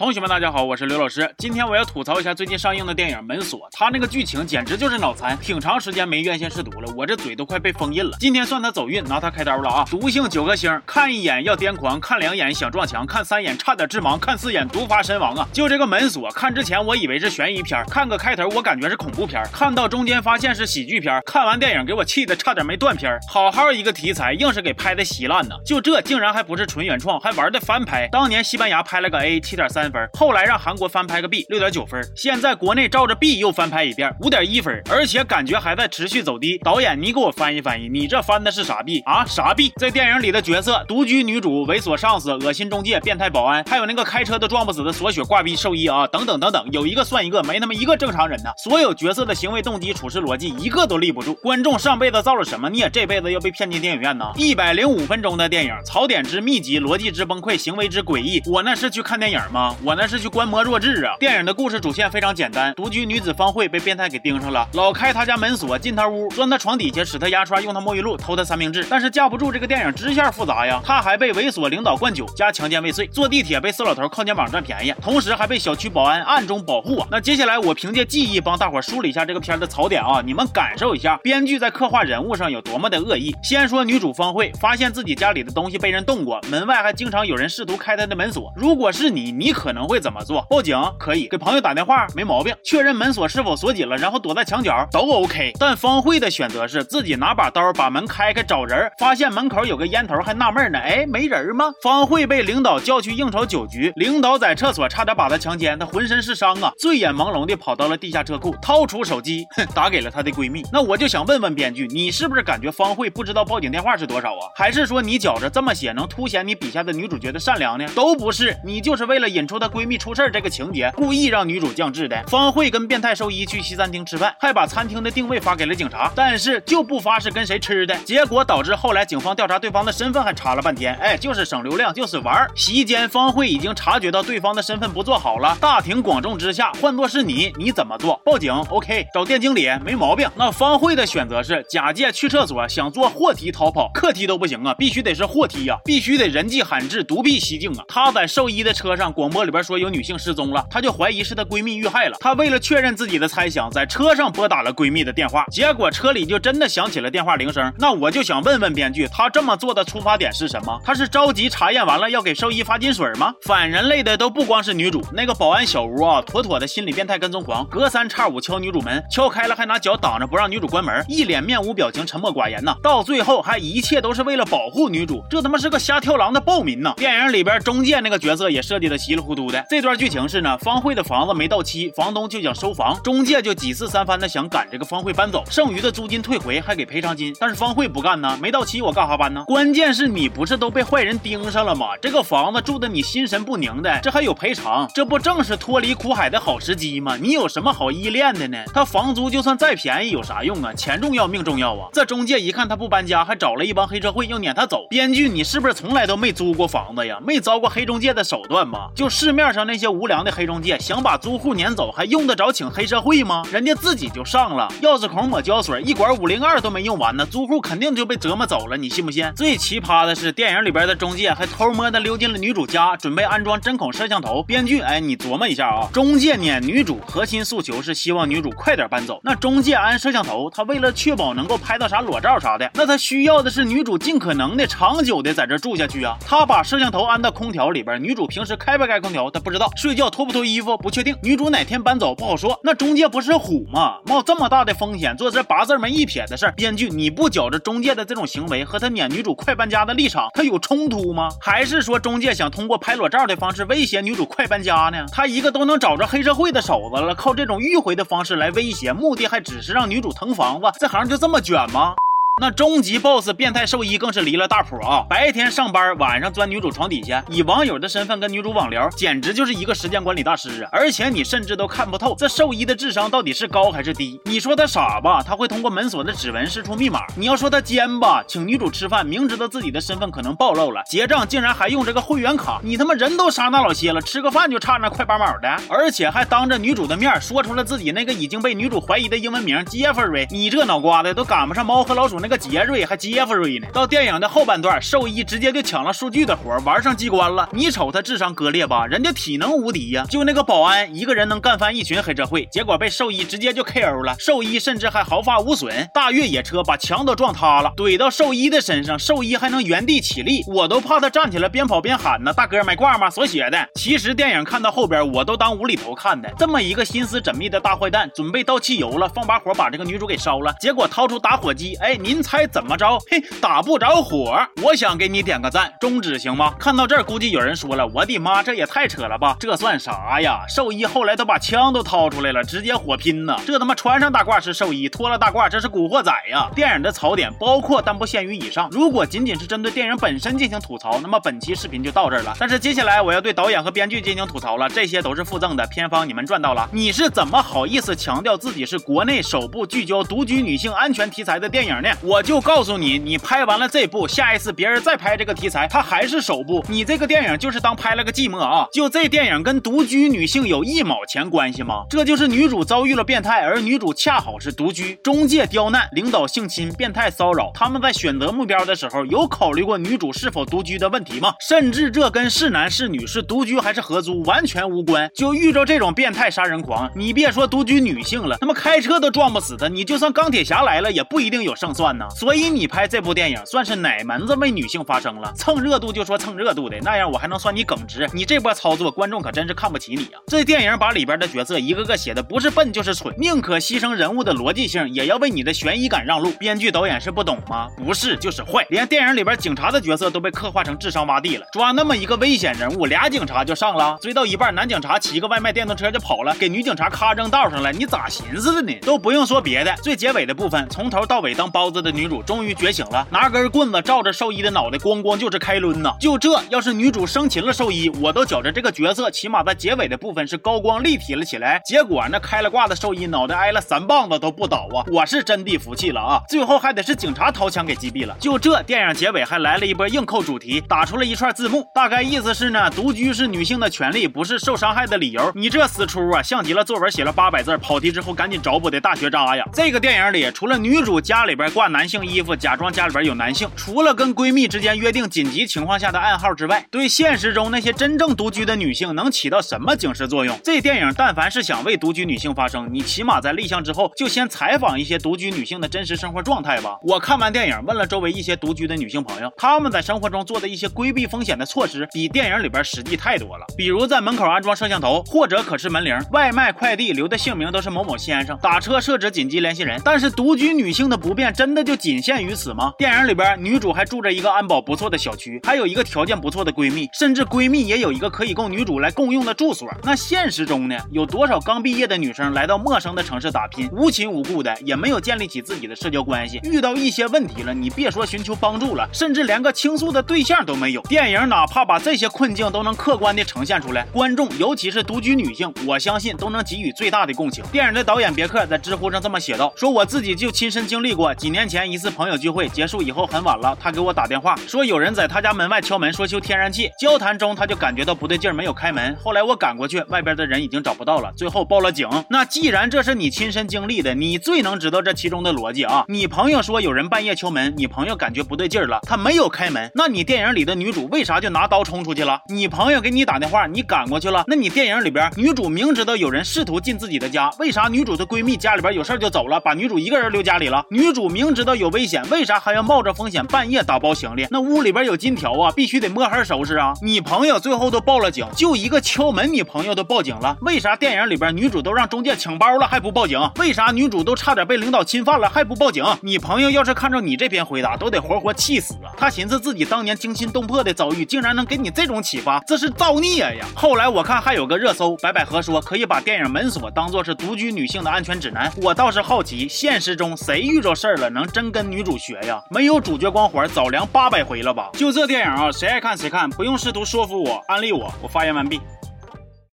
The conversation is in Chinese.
同学们，大家好，我是刘老师。今天我要吐槽一下最近上映的电影《门锁》，它那个剧情简直就是脑残，挺长时间没院线试毒了，我这嘴都快被封印了。今天算他走运，拿它开刀了啊！毒性九颗星，看一眼要癫狂，看两眼想撞墙，看三眼差点致盲，看四眼毒发身亡啊！就这个门锁，看之前我以为是悬疑片，看个开头我感觉是恐怖片，看到中间发现是喜剧片，看完电影给我气的差点没断片。好好一个题材，硬是给拍的稀烂呢。就这竟然还不是纯原创，还玩的翻拍。当年西班牙拍了个 A 七点三分，后来让韩国翻拍个 B 六点九分，现在国内照着 B 又翻拍一遍五点一分，而且感觉还在持续走低。导演，你给我翻译翻译，你这翻的是啥 B 啊？啥 B？在电影里的角色，独居女主、猥琐上司、恶心中介、变态保安，还有那个开车都撞不死的锁血挂逼兽医啊，等等等等，有一个算一个，没他妈一个正常人呢。所有角色的行为动机、处事逻辑，一个都立不住。观众上辈子造了什么孽，这辈子要被骗进电影院呢？一百零五分钟的电影，槽点之密集，逻辑之崩溃，行为之诡异，我那是去看电影吗？我那是去观摩弱智啊！电影的故事主线非常简单，独居女子方慧被变态给盯上了，老开她家门锁，进她屋，钻她床底下，使她牙刷，用她沐浴露，偷她三明治。但是架不住这个电影支线复杂呀，她还被猥琐领导灌酒加强奸未遂，坐地铁被色老头靠肩膀占便宜，同时还被小区保安暗中保护啊！那接下来我凭借记忆帮大伙梳理一下这个片的槽点啊，你们感受一下编剧在刻画人物上有多么的恶意。先说女主方慧，发现自己家里的东西被人动过，门外还经常有人试图开她的门锁。如果是你，你可可能会怎么做？报警可以，给朋友打电话没毛病，确认门锁是否锁紧了，然后躲在墙角都 OK。但方慧的选择是自己拿把刀把门开开找人，发现门口有个烟头，还纳闷呢，哎，没人吗？方慧被领导叫去应酬酒局，领导在厕所差点把她强奸，她浑身是伤啊，醉眼朦胧的跑到了地下车库，掏出手机，哼，打给了她的闺蜜。那我就想问问编剧，你是不是感觉方慧不知道报警电话是多少啊？还是说你觉着这么写能凸显你笔下的女主角的善良呢？都不是，你就是为了引出她闺蜜出事这个情节，故意让女主降智的。方慧跟变态兽医去西餐厅吃饭，还把餐厅的定位发给了警察，但是就不发是跟谁吃的，结果导致后来警方调查对方的身份还查了半天，哎，就是省流量，就是玩。席间，方慧已经察觉到对方的身份不做好了，大庭广众之下，换作是你，你怎么做？报警？OK，找店经理没毛病。那方慧的选择是假借去厕所，想坐货梯逃跑，客梯都不行啊，必须得是货梯呀，必须得人迹罕至，独辟蹊径啊。她在兽医的车上，广播里边说有女性失踪了，她就怀疑是她闺蜜遇害了。她为了确认自己的猜想，在车上拨打了闺蜜的电话，结果车里就真的响起了电话铃声。那我就想问问编剧，她这么做的出发点是什么？她是着急查验完了要给兽医发金水吗？反人类的都不光是女主，那个保安小吴啊，妥妥的心理变态跟踪狂，隔三差五敲女主门，敲开了还拿脚挡着不让女主关门，一脸面无表情，沉默寡言呐。到最后还一切都是为了保护女主，这他妈是个瞎跳狼的暴民呐！电影里边中介那个角色也设计的稀里糊涂涂的。这段剧情是呢，方慧的房子没到期，房东就想收房，中介就几次三番的想赶这个方慧搬走，剩余的租金退回，还给赔偿金。但是方慧不干呢，没到期我干哈搬呢？关键是你不是都被坏人盯上了吗？这个房子住的你心神不宁的，这还有赔偿，这不正是脱离苦海的好时机吗？你有什么好依恋的呢？他房租就算再便宜有啥用啊？钱重要命重要啊！这中介一看他不搬家，还找了一帮黑社会要撵他走。编剧，你是不是从来都没租过房子呀？没遭过黑中介的手段吗？就是市面上那些无良的黑中介，想把租户撵走，还用得着请黑社会吗？人家自己就上了，钥匙孔抹胶水，一管五零二都没用完呢，租户肯定就被折磨走了，你信不信？最奇葩的是，电影里边的中介还偷摸的溜进了女主家，准备安装针孔摄像头。编剧，哎，你琢磨一下啊，中介撵女主，核心诉求是希望女主快点搬走。那中介安摄像头，他为了确保能够拍到啥裸照啥的，那他需要的是女主尽可能的长久的在这住下去啊。他把摄像头安到空调里边，女主平时开不开空空调他不知道，睡觉脱不脱衣服不确定，女主哪天搬走不好说。那中介不是虎吗？冒这么大的风险做这八字没一撇的事儿，编剧你不觉着中介的这种行为和他撵女主快搬家的立场他有冲突吗？还是说中介想通过拍裸照的方式威胁女主快搬家呢？他一个都能找着黑社会的手子了，靠这种迂回的方式来威胁，目的还只是让女主腾房子，这行就这么卷吗？那终极 BOSS 变态兽医更是离了大谱啊！白天上班，晚上钻女主床底下，以网友的身份跟女主网聊，简直就是一个时间管理大师啊！而且你甚至都看不透这兽医的智商到底是高还是低。你说他傻吧，他会通过门锁的指纹试出密码；你要说他奸吧，请女主吃饭，明知道自己的身份可能暴露了，结账竟然还用这个会员卡。你他妈人都杀那老些了，吃个饭就差那快八毛的，而且还当着女主的面说出了自己那个已经被女主怀疑的英文名 Jeffrey。你这脑瓜子都赶不上猫和老鼠那个。杰瑞还杰弗瑞呢。到电影的后半段，兽医直接就抢了数据的活，玩上机关了。你瞅他智商割裂吧，人家体能无敌呀，就那个保安一个人能干翻一群黑社会，结果被兽医直接就 KO 了。兽医甚至还毫发无损，大越野车把墙都撞塌了，怼到兽医的身上，兽医还能原地起立，我都怕他站起来边跑边喊呢。大哥买挂吗？所写的。其实电影看到后边，我都当无厘头看的。这么一个心思缜密的大坏蛋，准备倒汽油了，放把火把这个女主给烧了，结果掏出打火机，哎，您猜怎么着？嘿，打不着火。我想给你点个赞，中指行吗？看到这儿，估计有人说了，我的妈，这也太扯了吧！这算啥呀？兽医后来都把枪都掏出来了，直接火拼呢。这他妈穿上大褂是兽医，脱了大褂这是古惑仔呀！电影的槽点包括但不限于以上。如果仅仅是针对电影本身进行吐槽，那么本期视频就到这儿了。但是接下来我要对导演和编剧进行吐槽了，这些都是附赠的，片方你们赚到了。你是怎么好意思强调自己是国内首部聚焦独居女性安全题材的电影呢？我就告诉你，你拍完了这部，下一次别人再拍这个题材，它还是首部，你这个电影就是当拍了个寂寞啊！就这电影跟独居女性有一毛钱关系吗？这就是女主遭遇了变态，而女主恰好是独居，中介刁难，领导性侵，变态骚扰，他们在选择目标的时候有考虑过女主是否独居的问题吗？甚至这跟是男是女是独居还是合租完全无关。就遇着这种变态杀人狂，你别说独居女性了，他妈开车都撞不死他，你就算钢铁侠来了也不一定有胜算呢。所以你拍这部电影算是哪门子为女性发声了？蹭热度就说蹭热度的那样，我还能算你耿直？你这波操作，观众可真是看不起你啊！这电影把里边的角色一个个写的不是笨就是蠢，宁可牺牲人物的逻辑性，也要为你的悬疑感让路。编剧导演是不懂吗？不是就是坏。连电影里边警察的角色都被刻画成智商洼地了，抓那么一个危险人物，俩警察就上了，追到一半，男警察骑个外卖电动车就跑了，给女警察咔扔道上了，你咋寻思的呢？都不用说别的，最结尾的部分，从头到尾当包子的女主终于觉醒了，拿根棍子照着兽医的脑袋，咣咣就是开抡呐！就这，要是女主生擒了兽医，我都觉着这个角色起码在结尾的部分是高光立体了起来。结果那开了挂的兽医脑袋挨了三棒子都不倒啊！我是真的服气了啊！最后还得是警察掏枪给击毙了。就这，电影结尾还来了一波硬扣主题，打出了一串字幕，大概意思是呢，独居是女性的权利，不是受伤害的理由。你这死出啊，像极了作文写了八百字跑题之后赶紧找补的大学渣呀！这个电影里，除了女主家里边男性衣服，假装家里边有男性，除了跟闺蜜之间约定紧急情况下的暗号之外，对现实中那些真正独居的女性能起到什么警示作用？这电影但凡是想为独居女性发声，你起码在立项之后就先采访一些独居女性的真实生活状态吧。我看完电影，问了周围一些独居的女性朋友，她们在生活中做的一些规避风险的措施，比电影里边实际太多了。比如在门口安装摄像头，或者可视门铃，外卖快递留的姓名都是某某先生，打车设置紧急联系人。但是独居女性的不便真的这就仅限于此吗？电影里边女主还住着一个安保不错的小区，还有一个条件不错的闺蜜，甚至闺蜜也有一个可以供女主来共用的住所。那现实中呢，有多少刚毕业的女生来到陌生的城市打拼，无亲无故的，也没有建立起自己的社交关系，遇到一些问题了，你别说寻求帮助了，甚至连个倾诉的对象都没有。电影哪怕把这些困境都能客观的呈现出来，观众尤其是独居女性，我相信都能给予最大的共情。电影的导演别克在知乎上这么写道：说我自己就亲身经历过，几年前一次朋友聚会结束以后很晚了，他给我打电话说有人在他家门外敲门，说修天然气。交谈中他就感觉到不对劲儿，没有开门。后来我赶过去，外边的人已经找不到了，最后报了警。那既然这是你亲身经历的，你最能知道这其中的逻辑啊。你朋友说有人半夜敲门，你朋友感觉不对劲儿了，他没有开门。那你电影里的女主为啥就拿刀冲出去了？你朋友给你打电话，你赶过去了。那你电影里边女主明知道有人试图进自己的家，为啥女主的闺蜜家里边有事就走了，把女主一个人留家里了？女主明知知道有危险，为啥还要冒着风险半夜打包行李？那屋里边有金条啊，必须得摸黑收拾啊。你朋友最后都报了警，就一个敲门，你朋友都报警了，为啥电影里边女主都让中介抢包了还不报警？为啥女主都差点被领导侵犯了还不报警？你朋友要是看着你这篇回答，都得活活气死啊！他寻思自己当年惊心动魄的遭遇，竟然能给你这种启发，这是造孽呀！后来我看还有个热搜，白百合说可以把电影《门锁》当做是独居女性的安全指南。我倒是好奇，现实中谁遇着事儿了能真跟女主学呀？没有主角光环，早凉八百回了吧？就这电影啊，谁爱看谁看，不用试图说服我、安利我。我发言完毕。